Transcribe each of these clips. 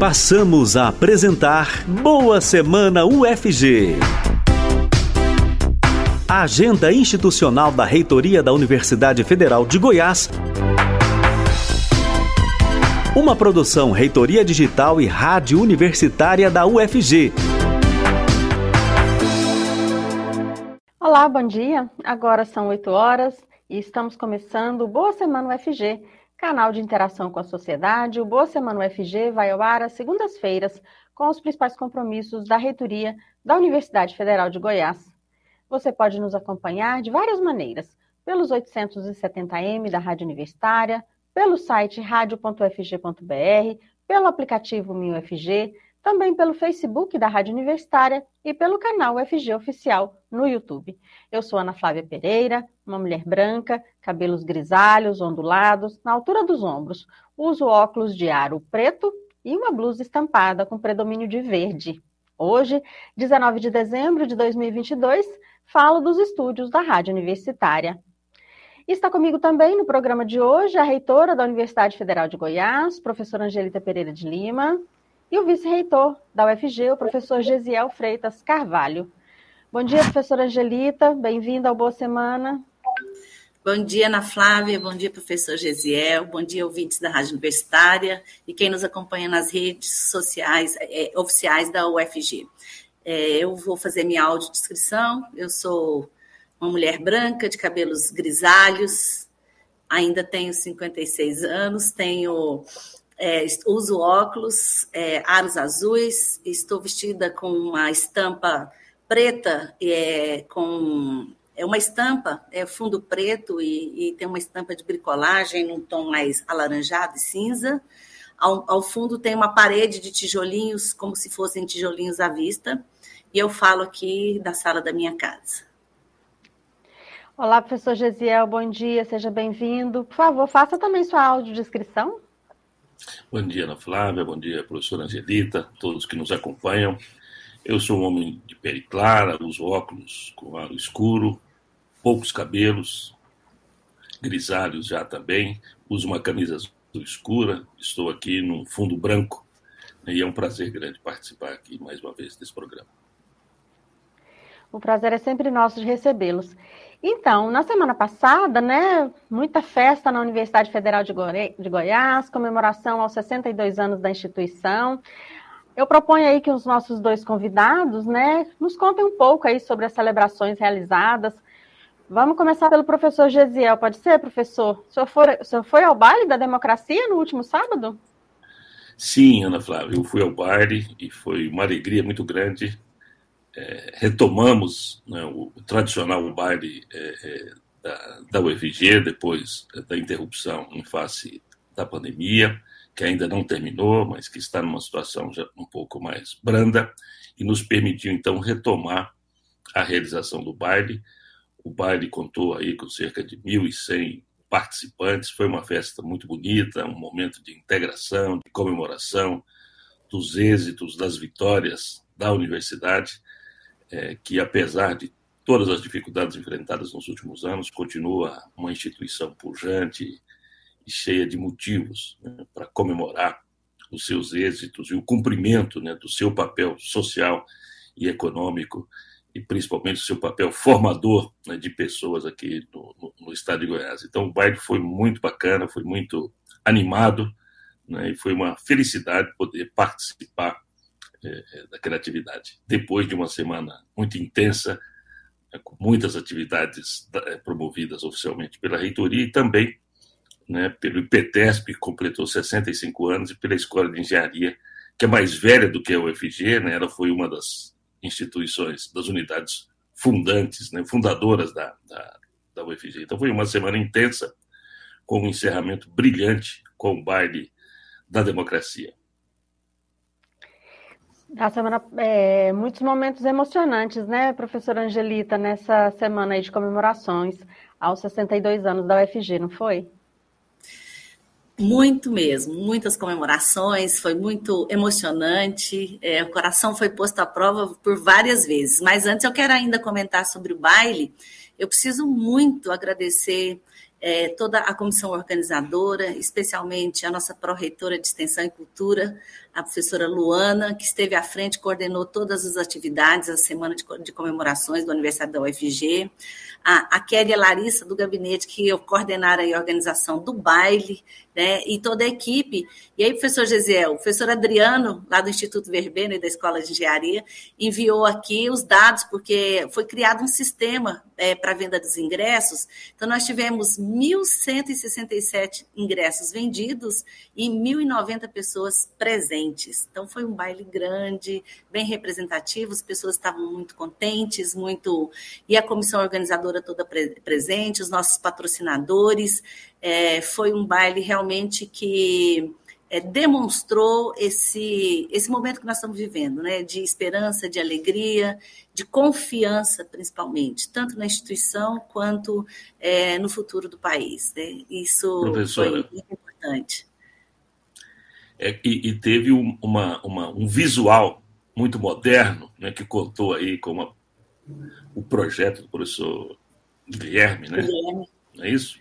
Passamos a apresentar Boa Semana UFG. A agenda institucional da Reitoria da Universidade Federal de Goiás. Uma produção Reitoria Digital e Rádio Universitária da UFG. Olá, bom dia. Agora são 8 horas e estamos começando Boa Semana UFG canal de interação com a sociedade. O Boa Semana UFG vai ao ar às segundas-feiras com os principais compromissos da reitoria da Universidade Federal de Goiás. Você pode nos acompanhar de várias maneiras, pelos 870m da Rádio Universitária, pelo site radio.ufg.br, pelo aplicativo MinUFG, também pelo Facebook da Rádio Universitária e pelo canal UFG Oficial no YouTube. Eu sou Ana Flávia Pereira, uma mulher branca, cabelos grisalhos, ondulados, na altura dos ombros. Uso óculos de aro preto e uma blusa estampada com predomínio de verde. Hoje, 19 de dezembro de 2022, falo dos estúdios da Rádio Universitária. Está comigo também no programa de hoje a reitora da Universidade Federal de Goiás, professora Angelita Pereira de Lima e o vice-reitor da UFG, o professor Gesiel Freitas Carvalho. Bom dia, professora Angelita, bem-vinda ao Boa Semana. Bom dia, Ana Flávia, bom dia, professor Gesiel, bom dia, ouvintes da Rádio Universitária e quem nos acompanha nas redes sociais é, oficiais da UFG. É, eu vou fazer minha audiodescrição, eu sou uma mulher branca, de cabelos grisalhos, ainda tenho 56 anos, tenho é, uso óculos, é, aros azuis, estou vestida com uma estampa preta, é, com é uma estampa, é fundo preto e, e, tem uma estampa de bricolagem num tom mais alaranjado e cinza. Ao, ao, fundo tem uma parede de tijolinhos, como se fossem tijolinhos à vista. E eu falo aqui da sala da minha casa. Olá, professor Gesiel, bom dia, seja bem-vindo. Por favor, faça também sua audiodescrição. Bom dia, Ana Flávia, bom dia, professora Angelita, todos que nos acompanham. Eu sou um homem de pele clara, uso óculos com aro escuro, poucos cabelos, grisalhos já também, uso uma camisa azul escura, estou aqui no fundo branco e é um prazer grande participar aqui mais uma vez desse programa. O prazer é sempre nosso de recebê-los. Então, na semana passada, né, muita festa na Universidade Federal de, Goi de Goiás, comemoração aos 62 anos da instituição. Eu proponho aí que os nossos dois convidados, né, nos contem um pouco aí sobre as celebrações realizadas. Vamos começar pelo professor Gesiel, pode ser, professor? O senhor, foi, o senhor foi ao baile da democracia no último sábado? Sim, Ana Flávia, eu fui ao baile e foi uma alegria muito grande é, retomamos né, o, o, tradicional baile é, é da, da UFG, depois da interrupção em face da pandemia, que ainda não terminou, mas que está numa situação já um pouco mais branda, e nos permitiu, então, retomar a realização do baile. O baile contou aí com cerca de 1.100 participantes, foi uma festa muito bonita, um momento de integração, de comemoração dos êxitos, das vitórias da universidade é, que, apesar de todas as dificuldades enfrentadas nos últimos anos, continua uma instituição pujante e cheia de motivos né, para comemorar os seus êxitos e o cumprimento né, do seu papel social e econômico e principalmente o seu papel formador né, de pessoas aqui no, no, no, estado de Goiás. Então o baile foi muito bacana, foi muito animado né, e foi uma felicidade poder participar da criatividade. Depois de uma semana muito intensa, é, com muitas atividades é, promovidas oficialmente pela reitoria e também né, pelo IPTESP, que completou 65 anos, e pela Escola de Engenharia, que é mais velha do que a UFG, né, ela foi uma das instituições, das unidades fundantes, né, fundadoras da, da, da UFG. Então foi uma semana intensa, com um encerramento brilhante com o baile da democracia. A semana, é, muitos momentos emocionantes, né, professora Angelita, nessa semana aí de comemorações aos 62 anos da UFG, não foi? Muito mesmo, muitas comemorações, foi muito emocionante, é, o coração foi posto à prova por várias vezes. Mas antes eu quero ainda comentar sobre o baile. Eu preciso muito agradecer é, toda a comissão organizadora, especialmente a nossa pró-reitora de Extensão e Cultura, a professora Luana, que esteve à frente, coordenou todas as atividades, a semana de, de comemorações do aniversário da UFG, a, a Kéria Larissa, do gabinete, que coordenaram a organização do baile, né, e toda a equipe. E aí, professor Gesiel, o professor Adriano, lá do Instituto Verbena e da Escola de Engenharia, enviou aqui os dados, porque foi criado um sistema é, para venda dos ingressos. Então, nós tivemos 1.167 ingressos vendidos e 1.090 pessoas presentes. Então, foi um baile grande, bem representativo, as pessoas estavam muito contentes, muito. E a comissão organizadora toda presente, os nossos patrocinadores. É, foi um baile realmente que é, demonstrou esse, esse momento que nós estamos vivendo, né, de esperança, de alegria, de confiança, principalmente, tanto na instituição quanto é, no futuro do país. Né? Isso Professora, foi muito importante. É, e, e, teve um, uma, uma, um visual muito moderno, né, que contou aí com o projeto do professor Guilherme, né? Guilherme. Não é isso?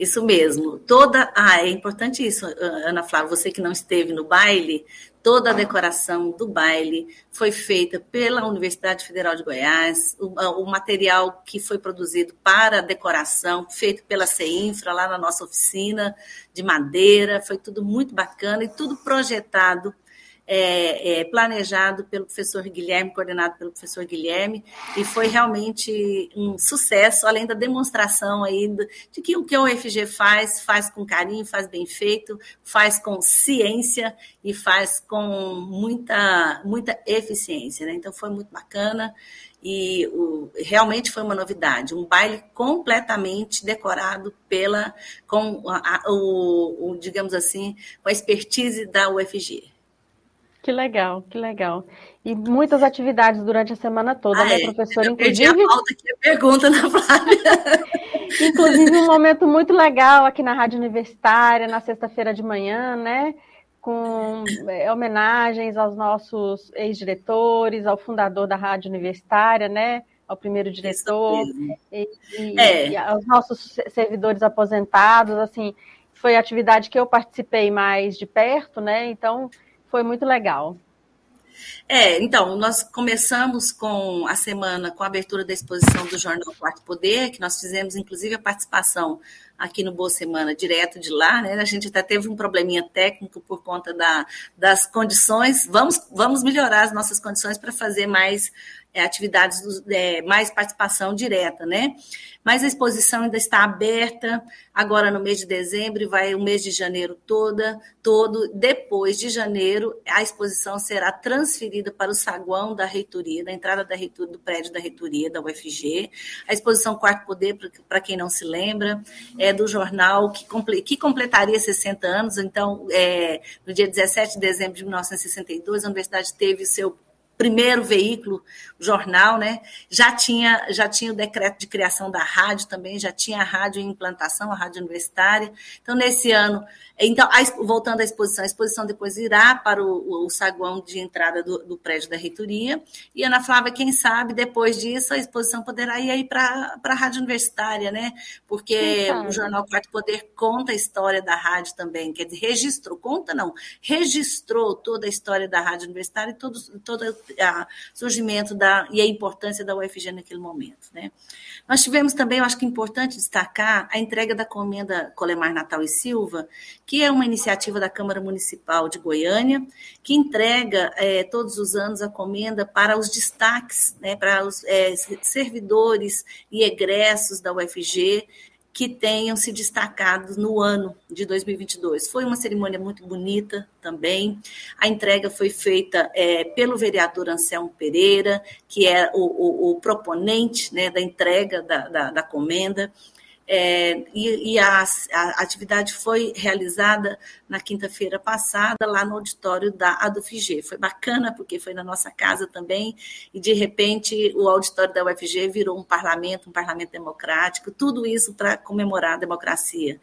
Isso mesmo. Toda. Ah, é importante isso, Ana Flávia, você que não esteve no baile, toda a decoração do baile foi feita pela Universidade Federal de Goiás, o, o material que foi produzido para a decoração, feito pela CEINFRA, lá na nossa oficina de madeira, foi tudo muito bacana e tudo projetado é, é, planejado pelo professor Guilherme, coordenado pelo professor Guilherme, e foi realmente um sucesso, além da demonstração aí de que o que o UFG faz, faz com carinho, faz bem feito, faz com ciência e faz com muita, muita eficiência. Né? Então, foi muito bacana e o, realmente foi uma novidade, um baile completamente decorado pela com a, a, o, o, digamos assim, com a expertise da UFG. Que legal, que legal. E muitas atividades durante a semana toda, ah, né, professora? Eu inclusive. A pauta aqui, a pergunta na Flávia. Inclusive, um momento muito legal aqui na Rádio Universitária, na sexta-feira de manhã, né? Com é, homenagens aos nossos ex-diretores, ao fundador da Rádio Universitária, né? Ao primeiro diretor, e, e, é. e aos nossos servidores aposentados, assim, foi a atividade que eu participei mais de perto, né? Então, foi muito legal. É, então, nós começamos com a semana com a abertura da exposição do Jornal Quarto Poder, que nós fizemos, inclusive, a participação aqui no Boa Semana, direto de lá, né? A gente até teve um probleminha técnico por conta da, das condições. Vamos, vamos melhorar as nossas condições para fazer mais é, atividades, é, mais participação direta, né? Mas a exposição ainda está aberta, agora no mês de dezembro, vai o mês de janeiro toda, todo. Depois de janeiro, a exposição será transferida para o saguão da reitoria, da entrada da reitoria, do prédio da reitoria da UFG. A exposição Quarto Poder, para quem não se lembra, é do jornal que, que completaria 60 anos. Então, é, no dia 17 de dezembro de 1962, a universidade teve o seu primeiro veículo, jornal, né? Já tinha, já tinha o decreto de criação da rádio também, já tinha a rádio em implantação, a rádio universitária. Então, nesse ano, então, a, voltando à exposição, a exposição depois irá para o, o saguão de entrada do, do, prédio da reitoria. E Ana Flávia, quem sabe, depois disso, a exposição poderá ir aí para a rádio universitária, né? Porque o jornal Quarto Poder conta a história da rádio também, quer dizer, registrou, conta não, registrou toda a história da rádio universitária e todo, todo o surgimento da, e a importância da UFG naquele momento, né? Nós tivemos também, eu acho que é importante destacar, a entrega da comenda Colemar Natal e Silva, que é uma iniciativa da Câmara Municipal de Goiânia, que entrega é, todos os anos a comenda para os destaques, né, para os é, servidores e egressos da UFG, que tenham se destacado no ano de 2022. Foi uma cerimônia muito bonita também. A entrega foi feita é, pelo vereador Anselmo Pereira, que é o, o, o proponente né, da entrega da, da, da comenda. É, e, e a, a, atividade foi realizada na quinta-feira passada, lá no auditório da ADUFG. Foi bacana, porque foi na nossa casa também, e de repente o auditório da UFG virou um parlamento, um parlamento democrático, tudo isso para comemorar a democracia.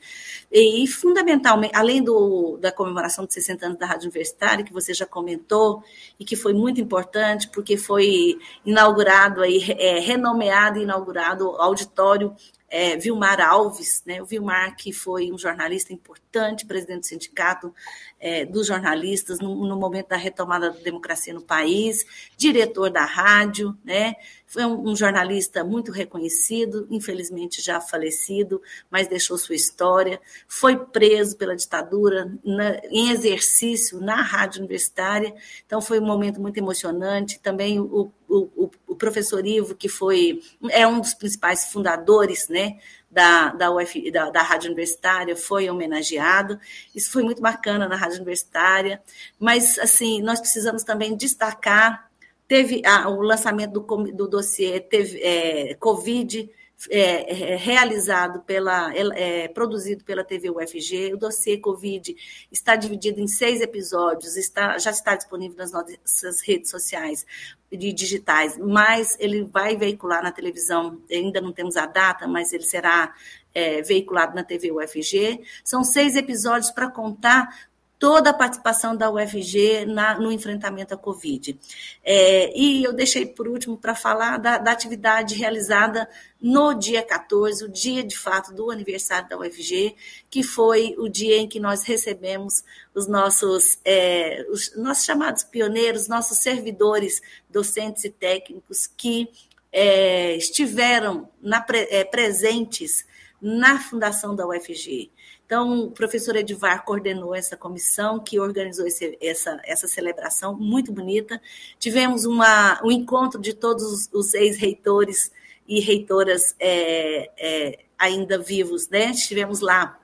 E, e, fundamentalmente, além do, da comemoração de 60 anos da Rádio Universitária, que você já comentou, e que foi muito importante, porque foi inaugurado, aí, é, renomeado e inaugurado o auditório é, Vilmar Alves, né? o Vilmar que foi um jornalista importante, presidente do sindicato é, dos jornalistas no, no, momento da retomada da democracia no país, diretor da rádio, né? foi um, um, jornalista muito reconhecido, infelizmente já falecido, mas deixou sua história, foi preso pela ditadura na, em exercício na rádio universitária, então foi um momento muito emocionante, também o, o, o professor Ivo, que foi é um dos principais fundadores né, da, da, UF, da, da Rádio Universitária, foi homenageado. Isso foi muito bacana na Rádio Universitária, mas assim, nós precisamos também destacar. Teve o lançamento do, do dossiê teve, é, Covid, é, é, realizado pela, é, produzido pela TV UFG. O dossiê Covid está dividido em seis episódios, está, já está disponível nas nossas redes sociais de digitais, mas ele vai veicular na televisão, ainda não temos a data, mas ele será é, veiculado na TV UFG. São seis episódios para contar toda a participação da UFG na, no enfrentamento à Covid. É, e eu deixei por último para falar da, da, atividade realizada no dia 14, o dia de fato do aniversário da UFG, que foi o dia em que nós recebemos os nossos, é, os nossos chamados pioneiros, nossos servidores, docentes e técnicos que é, estiveram na, é, presentes na fundação da UFG. Então, o professor Edivar coordenou essa comissão que organizou esse, essa, essa celebração muito bonita. Tivemos uma, um encontro de todos os ex-reitores e reitoras é, é, ainda vivos, né? Estivemos lá,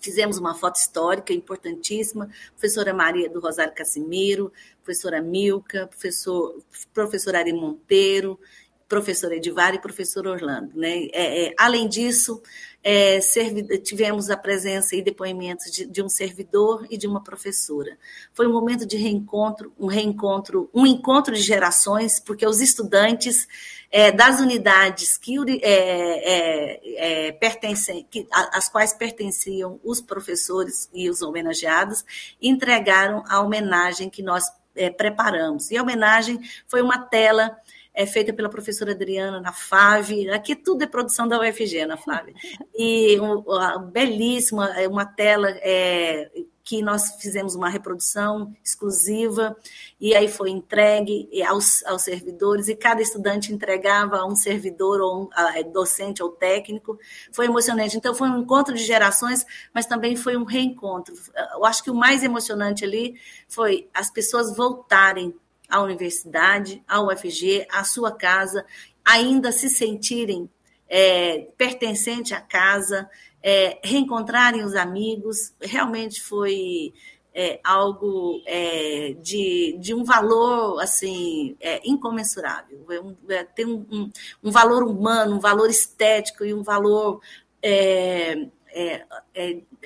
fizemos uma foto histórica importantíssima, professora Maria do Rosário Casimiro, professora Milka, professor, professor Ari Monteiro, professor Edivar e professor Orlando. Né? É, é, além disso, é, tivemos a presença e depoimentos de, de, um servidor e de uma professora. Foi um momento de reencontro, um reencontro, um encontro de gerações, porque os estudantes é, das unidades que é, é, pertencem, que, às quais pertenciam os professores e os homenageados, entregaram a homenagem que nós preparamos. E a homenagem foi uma tela é feita pela professora Adriana na FAV, aqui tudo é produção da UFG, Ana Flávia. E um, belíssima, é uma tela é, que nós fizemos uma reprodução exclusiva, e aí foi entregue aos, aos servidores, e cada estudante entregava a um servidor, ou um, a, é, docente ou técnico. Foi emocionante. Então, foi um encontro de gerações, mas também foi um reencontro. Eu acho que o mais emocionante ali foi as pessoas voltarem à universidade, à UFG, à sua casa, ainda se sentirem é, pertencente à casa, é, reencontrarem os amigos, realmente foi é, algo é, de, de um valor assim é, incomensurável. É um, tem um, um, um, valor humano, um valor estético e um valor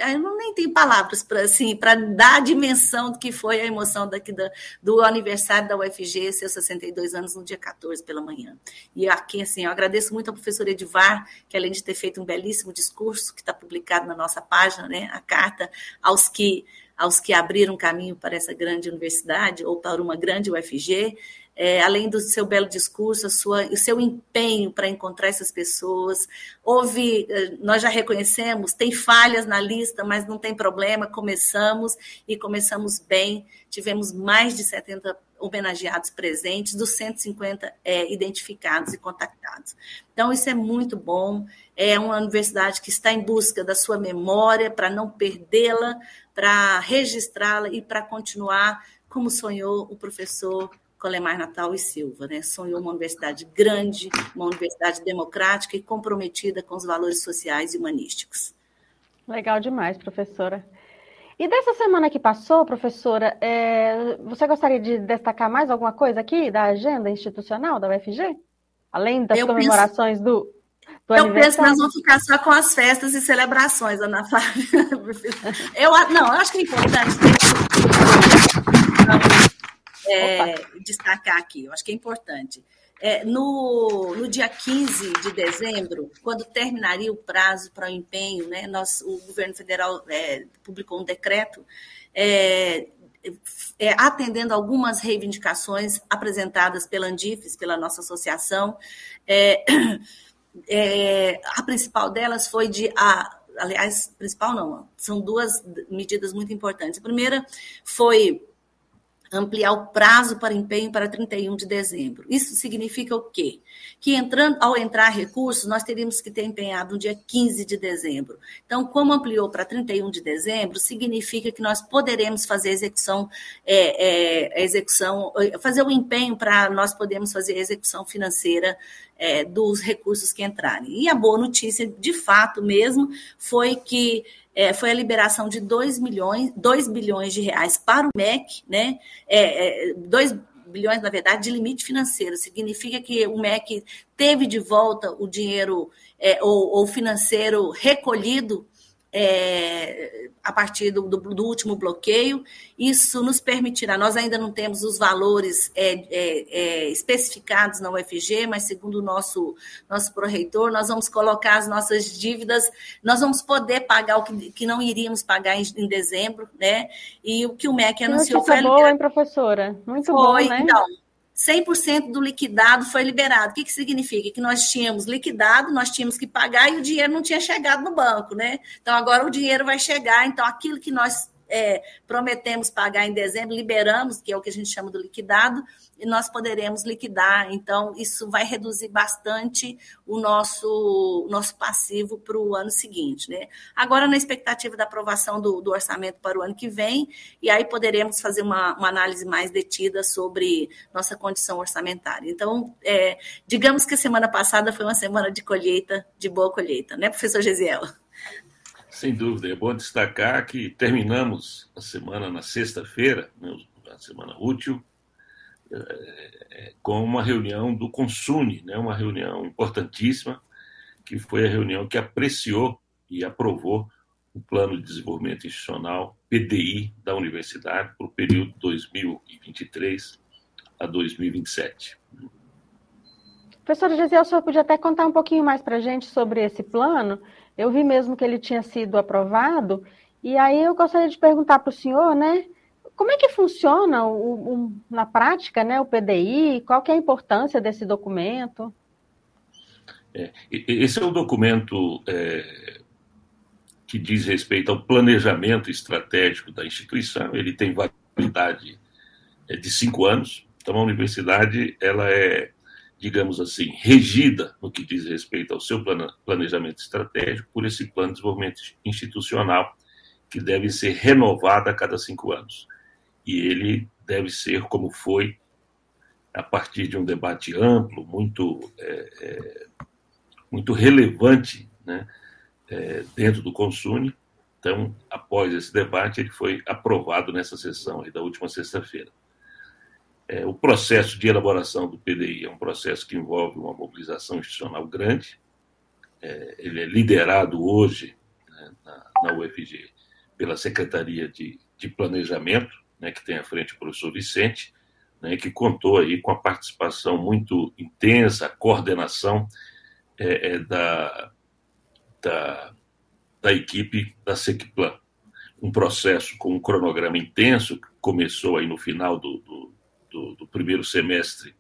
eu não nem tenho palavras para assim, dar a dimensão do que foi a emoção daqui da, do aniversário da UFG, seus 62 anos, no dia 14 pela manhã. E aqui, assim, eu agradeço muito ao professor Edivar, que além de ter feito um belíssimo discurso, que está publicado na nossa página, né, a carta aos que aos que abriram caminho para essa grande universidade ou para uma grande UFG, é, além do seu belo discurso, sua, o seu empenho para encontrar essas pessoas. Houve, eh, nós já reconhecemos, tem falhas na lista, mas não tem problema, começamos e começamos bem. Tivemos mais de 70 homenageados presentes, dos 150 é, identificados e contactados. Então, isso é muito bom. É uma universidade que está em busca da sua memória, para não perdê-la, para registrá-la e para continuar como sonhou o professor Colemar Natal e Silva. Né? Sonhou uma universidade grande, uma universidade democrática e comprometida com os valores sociais e humanísticos. Legal demais, professora. E dessa semana que passou, professora, é, você gostaria de destacar mais alguma coisa aqui da agenda institucional da UFG? Além das eu comemorações penso, do, do Eu penso que nós vamos ficar só com as festas e celebrações, Ana Flávia. eu, não, eu acho que é importante é, destacar aqui, eu acho que é importante. É, no, no dia 15 de dezembro, quando terminaria o prazo para o empenho, né, nós, o governo federal é, publicou um decreto é, é, atendendo algumas reivindicações apresentadas pela Andifes, pela nossa associação, é, é, a principal delas foi de. A, aliás, principal não, são duas medidas muito importantes. A primeira foi ampliar o prazo para empenho para 31 de dezembro. Isso significa o quê? Que entrando, ao entrar recursos, nós teríamos que ter empenhado no dia 15 de dezembro. Então, como ampliou para 31 de dezembro, significa que nós poderemos fazer execução, é, é, execução fazer o empenho para nós podermos fazer a execução financeira é, dos recursos que entrarem. E a boa notícia, de fato mesmo, foi que é, foi a liberação de 2 milhões, 2 bilhões de reais para o MEC, né? É, é, 2 bilhões, na verdade, de limite financeiro. Significa que o MEC teve de volta o dinheiro é, ou, ou financeiro recolhido é, a partir do, do, do, último bloqueio. Isso nos permitirá, nós ainda não temos os valores é, é, é especificados na UFG, mas segundo o nosso, nosso proreitor, nós vamos colocar as nossas dívidas, nós vamos poder pagar o que, que não iríamos pagar em, em dezembro, né? E o que o MEC anunciou foi. Muito boa, hein, professora? Muito foi, bom, né? Então, 100% do liquidado foi liberado. O que, que significa? Que nós tínhamos liquidado, nós tínhamos que pagar e o dinheiro não tinha chegado no banco, né? Então agora o dinheiro vai chegar, então aquilo que nós é, prometemos pagar em dezembro, liberamos, que é o que a gente chama do liquidado, e nós poderemos liquidar. Então, isso vai reduzir bastante o nosso, nosso passivo para o ano seguinte. Né? Agora, na expectativa da aprovação do, do, orçamento para o ano que vem, e aí poderemos fazer uma, uma análise mais detida sobre nossa condição orçamentária. Então, é, digamos que a semana passada foi uma semana de colheita, de boa colheita, né, professor Gesiel? Sem dúvida, é bom destacar que terminamos a semana na sexta-feira, né, a semana útil, é, é, com uma reunião do Consune, né, uma reunião importantíssima, que foi a reunião que apreciou e aprovou o Plano de Desenvolvimento Institucional, PDI, da Universidade, para o período 2023 a 2027. Professor Gisele, o senhor podia até contar um pouquinho mais para a gente sobre esse plano? Eu vi mesmo que ele tinha sido aprovado, e aí eu gostaria de perguntar para o senhor, né? Como é que funciona o, o, na prática, né, o PDI? Qual que é a importância desse documento? É, esse é um documento é, que diz respeito ao planejamento estratégico da instituição. Ele tem validade é, de cinco anos. Então, a universidade ela é digamos assim, regida no que diz respeito ao seu planejamento estratégico por esse plano de desenvolvimento institucional, que deve ser renovado a cada cinco anos. E ele deve ser como foi, a partir de um debate amplo, muito, é, é, muito relevante né, é, dentro do Consune. Então, após esse debate, ele foi aprovado nessa sessão da última sexta-feira. É, o processo de elaboração do PDI é um processo que envolve uma mobilização institucional grande. É, ele é liderado hoje né, na, na, UFG pela Secretaria de, de Planejamento, né, que tem à frente o professor Vicente, né, que contou aí com a participação muito intensa, a coordenação é, é da, da, da equipe da SECPLAN. Um processo com um cronograma intenso, que começou aí no final do, do do, do primeiro semestre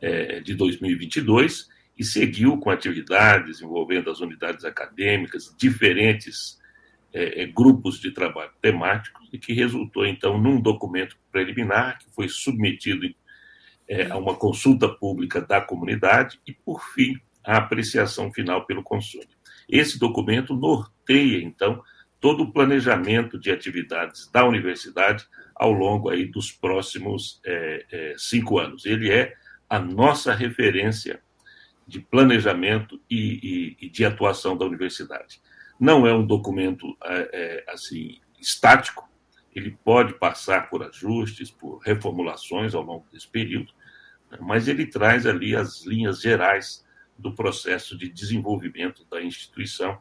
é, de 2022 e seguiu com atividades envolvendo as unidades acadêmicas, diferentes é, é, grupos de trabalho temáticos, e que resultou, então, num documento preliminar que foi submetido é, a uma consulta pública da comunidade e, por fim, a apreciação final pelo consumo. Esse documento norteia, então, todo o planejamento de atividades da universidade ao longo aí dos próximos é, é, cinco anos. Ele é a nossa referência de planejamento e, e, e de atuação da universidade. Não é um documento é, é, assim estático, ele pode passar por ajustes, por reformulações ao longo desse período, né, mas ele traz ali as linhas gerais do processo de desenvolvimento da instituição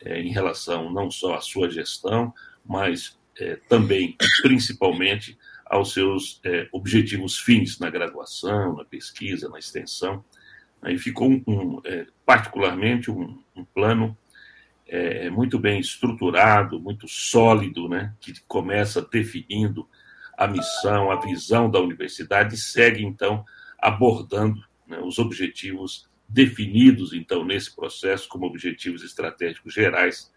é, em relação não só à sua gestão, mas é, também, principalmente, aos seus é, objetivos fins na graduação, na pesquisa, na extensão. Aí ficou, um, um é, particularmente, um, um plano é, muito bem estruturado, muito sólido, né, que começa definindo a missão, a visão da universidade e segue, então, abordando né, os objetivos definidos, então, nesse processo como objetivos estratégicos gerais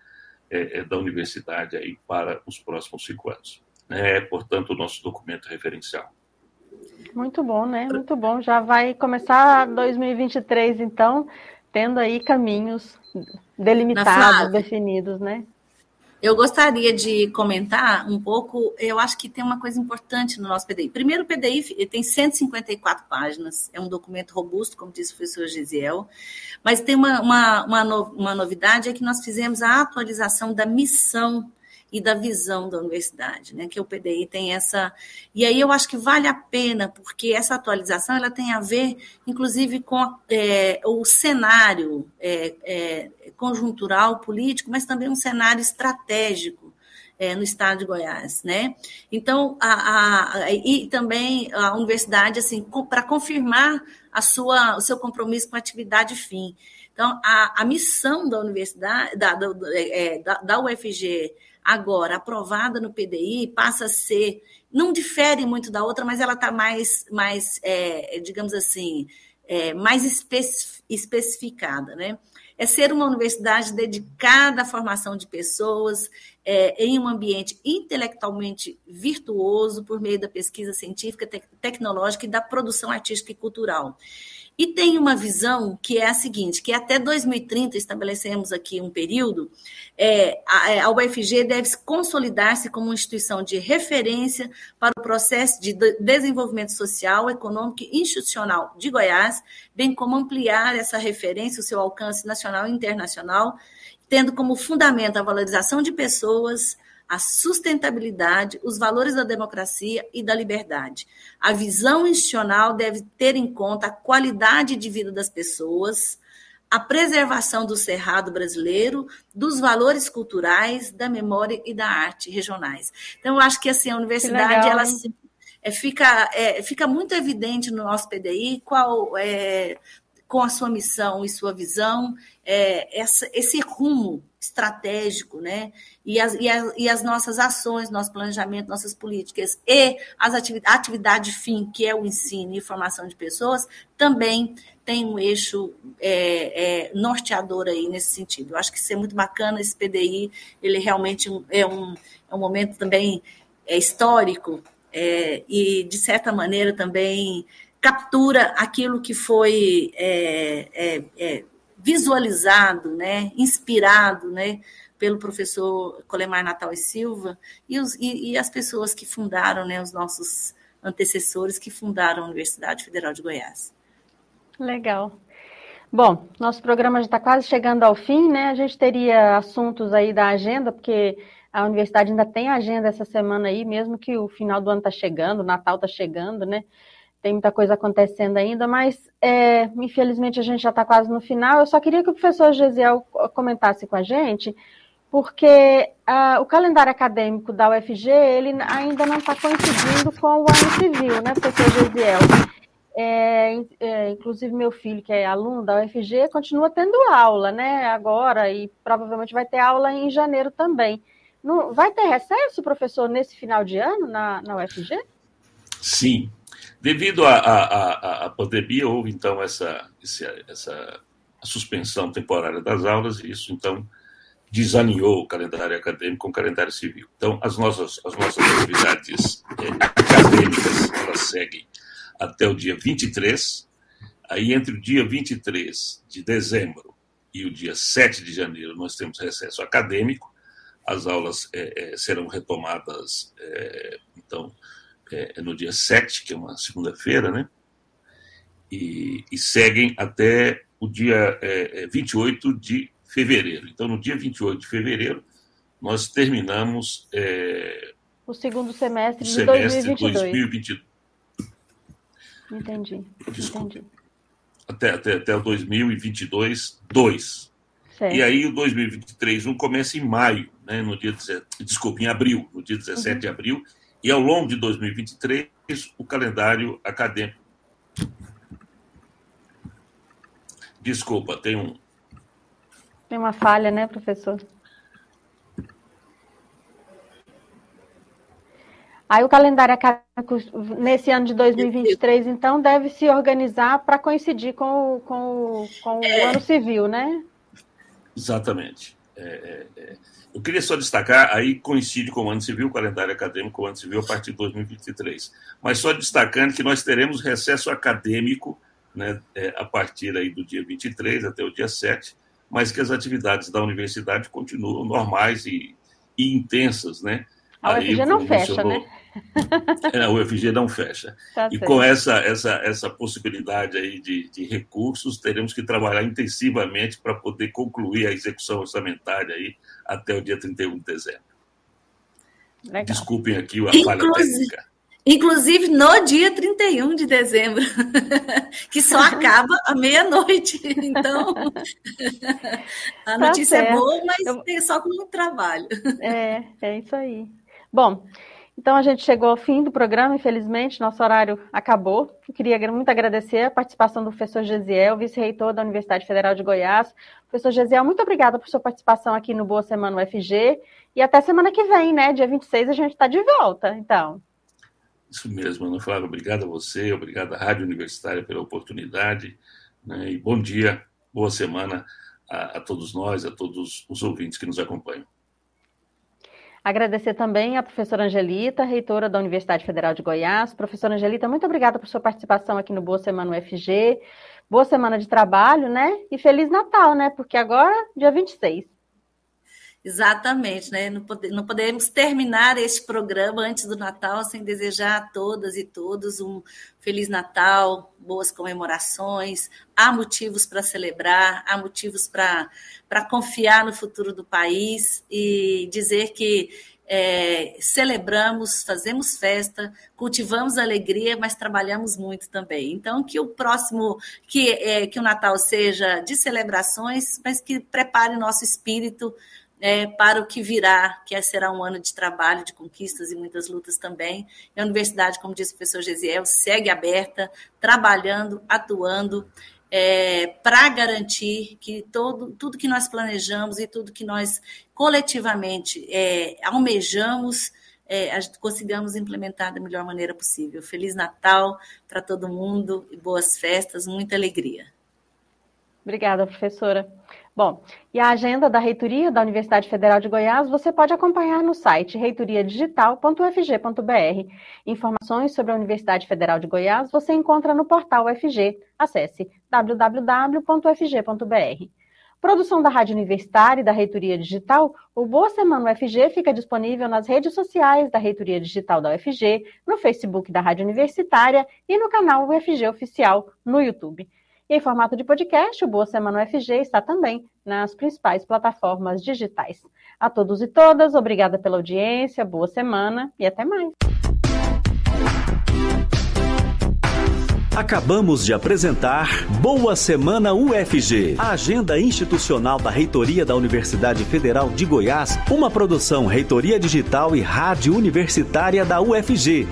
é, é, da universidade aí para os próximos cinco anos. É, portanto, o nosso documento referencial. Muito bom, né? Muito bom. Já vai começar 2023, então, tendo aí caminhos delimitados, definidos, né? Eu gostaria de comentar um pouco, eu acho que tem uma coisa importante no nosso PDI. Primeiro, o PDI tem 154 páginas, é um documento robusto, como disse o professor Gisiel, mas tem uma, uma, uma, no, uma novidade, é que nós fizemos a atualização da missão e da visão da universidade, né? Que o PDI tem essa. E aí eu acho que vale a pena, porque essa atualização ela tem a ver, inclusive, com é, o cenário é, é, conjuntural, político, mas também um cenário estratégico. É, no estado de Goiás, né? Então, a, a, e também a universidade, assim, para confirmar a sua, o seu compromisso com a atividade fim. Então, a, a missão da universidade, da, da, é, da, da UFG agora aprovada no PDI passa a ser, não difere muito da outra, mas ela está mais, mais é, digamos assim, é, mais especificada, né? É ser uma universidade dedicada à formação de pessoas é, em um ambiente intelectualmente virtuoso por meio da pesquisa científica, te tecnológica e da produção artística e cultural. E tem uma visão que é a seguinte, que até 2030 estabelecemos aqui um período, é, a, é, a UFG deve consolidar-se como uma instituição de referência para o processo de desenvolvimento social, econômico e institucional de Goiás, bem como ampliar essa referência, o seu alcance nacional e internacional, tendo como fundamento a valorização de pessoas, a sustentabilidade, os valores da democracia e da liberdade. A visão institucional deve ter em conta a qualidade de vida das pessoas, a preservação do cerrado brasileiro, dos valores culturais, da memória e da arte regionais. Então, eu acho que assim, a universidade legal, ela é, fica, é, fica muito evidente no nosso PDI qual é, com a sua missão e sua visão, é, essa, esse rumo estratégico, né? E as, e, e as nossas ações, nosso planejamento, nossas políticas e as atividade, a atividade fim, que é o ensino e formação de pessoas, também tem um eixo é, é, norteador aí nesse sentido. Eu acho que isso é muito bacana, esse PDI, ele realmente é um, é um momento também é, histórico é, e, de certa maneira, também captura aquilo que foi é, é, é, visualizado, né, inspirado, né, pelo professor Colemar Natal e Silva e, os, e, e, as pessoas que fundaram, né, os nossos antecessores que fundaram a Universidade Federal de Goiás. Legal. Bom, nosso programa já está quase chegando ao fim, né? A gente teria assuntos aí da agenda, porque a universidade ainda tem agenda essa semana aí, mesmo que o final do ano está chegando, o Natal está chegando, né? Tem muita coisa acontecendo ainda, mas é, infelizmente a gente já está quase no final. Eu só queria que o professor Gesiel comentasse com a gente, porque uh, o calendário acadêmico da UFG ele ainda não está coincidindo com o ano civil, né, professor Gesiel? É, é, inclusive meu filho, que é aluno da UFG, continua tendo aula, né, agora, e provavelmente vai ter aula em janeiro também. Não, vai ter recesso, professor, nesse final de ano na, na UFG? Sim, Devido à pandemia, houve então essa, essa suspensão temporária das aulas, e isso então desalinhou o calendário acadêmico com o calendário civil. Então, as nossas, as nossas atividades é, acadêmicas elas seguem até o dia 23. Aí, entre o dia 23 de dezembro e o dia 7 de janeiro, nós temos recesso acadêmico. As aulas é, é, serão retomadas, então, é, é, no dia 7, que é uma segunda-feira, né? E, e, seguem até o dia é, 28 é, de fevereiro. Então, no dia 28 de fevereiro, nós terminamos é, o segundo semestre, de semestre 2022. 2022. Entendi. Desculpe. Entendi. Até, até, até o 2022, 2. Certo. E aí o 2023, um começa em maio, né, no dia, desculpe, em abril, no dia 17 uhum. de abril, e ao longo de 2023, o calendário acadêmico. Desculpa, tem um. Tem uma falha, né, professor? Aí o calendário acadêmico nesse ano de 2023, então, deve se organizar para coincidir com, com, com é, o ano civil, né? Exatamente. É, é, é, eu queria só destacar, aí coincide com o ano civil, o calendário acadêmico o ano civil a partir de 2023. Mas só destacando que nós teremos recesso acadêmico né, é, a partir aí do dia 23 até o dia 7, mas que as atividades da universidade continuam normais e, e intensas, né? A UFG não fecha, né? É, a UFG não fecha. Tá e com essa, essa, essa possibilidade aí de, de recursos, teremos que trabalhar intensivamente para poder concluir a execução orçamentária aí até o dia 31 de dezembro. Legal. Desculpem aqui a falha técnica. Inclusive no dia 31 de dezembro, que só acaba à meia-noite. Então, a tá notícia certo. é boa, mas Eu... tem só com muito trabalho. É, é isso aí. Bom, então a gente chegou ao fim do programa, infelizmente, nosso horário acabou. Eu queria muito agradecer a participação do professor Gesiel, vice-reitor da Universidade Federal de Goiás. Professor Gesiel, muito obrigada por sua participação aqui no Boa Semana UFG. E até semana que vem, né? Dia 26 a gente está de volta, então. Isso mesmo, Ana Flávia. Obrigado a você, obrigado à Rádio Universitária pela oportunidade. Né, e bom dia, boa semana a, a todos nós, a todos os ouvintes que nos acompanham. Agradecer também à professora Angelita, reitora da Universidade Federal de Goiás. Professora Angelita, muito obrigada por sua participação aqui no Boa Semana UFG. Boa semana de trabalho, né? E Feliz Natal, né? Porque agora, dia 26. Exatamente, né? Não, pode, não podemos terminar este programa antes do Natal sem desejar a todas e todos um Feliz Natal, boas comemorações. Há motivos para celebrar, há motivos para confiar no futuro do país e dizer que é, celebramos, fazemos festa, cultivamos alegria, mas trabalhamos muito também. Então, que o próximo, que, é, que o Natal seja de celebrações, mas que prepare nosso espírito é, para o que virá, que será um ano de trabalho, de conquistas e muitas lutas também. E a universidade, como disse o professor Gesiel, segue aberta, trabalhando, atuando, é, para garantir que todo, tudo que nós planejamos e tudo que nós coletivamente é, almejamos, é, consigamos implementar da melhor maneira possível. Feliz Natal para todo mundo e boas festas, muita alegria. Obrigada, professora. Bom, e a agenda da reitoria da Universidade Federal de Goiás você pode acompanhar no site reitoriadigital.ufg.br. Informações sobre a Universidade Federal de Goiás você encontra no portal UFG. Acesse www.ufg.br. Produção da Rádio Universitária e da Reitoria Digital, o Boa Semana UFG fica disponível nas redes sociais da Reitoria Digital da UFG, no Facebook da Rádio Universitária e no canal UFG Oficial no YouTube. E em formato de podcast, o Boa Semana UFG está também nas principais plataformas digitais. A todos e todas, obrigada pela audiência, boa semana e até mais. Acabamos de apresentar Boa Semana UFG, a agenda institucional da Reitoria da Universidade Federal de Goiás, uma produção Reitoria Digital e Rádio Universitária da UFG.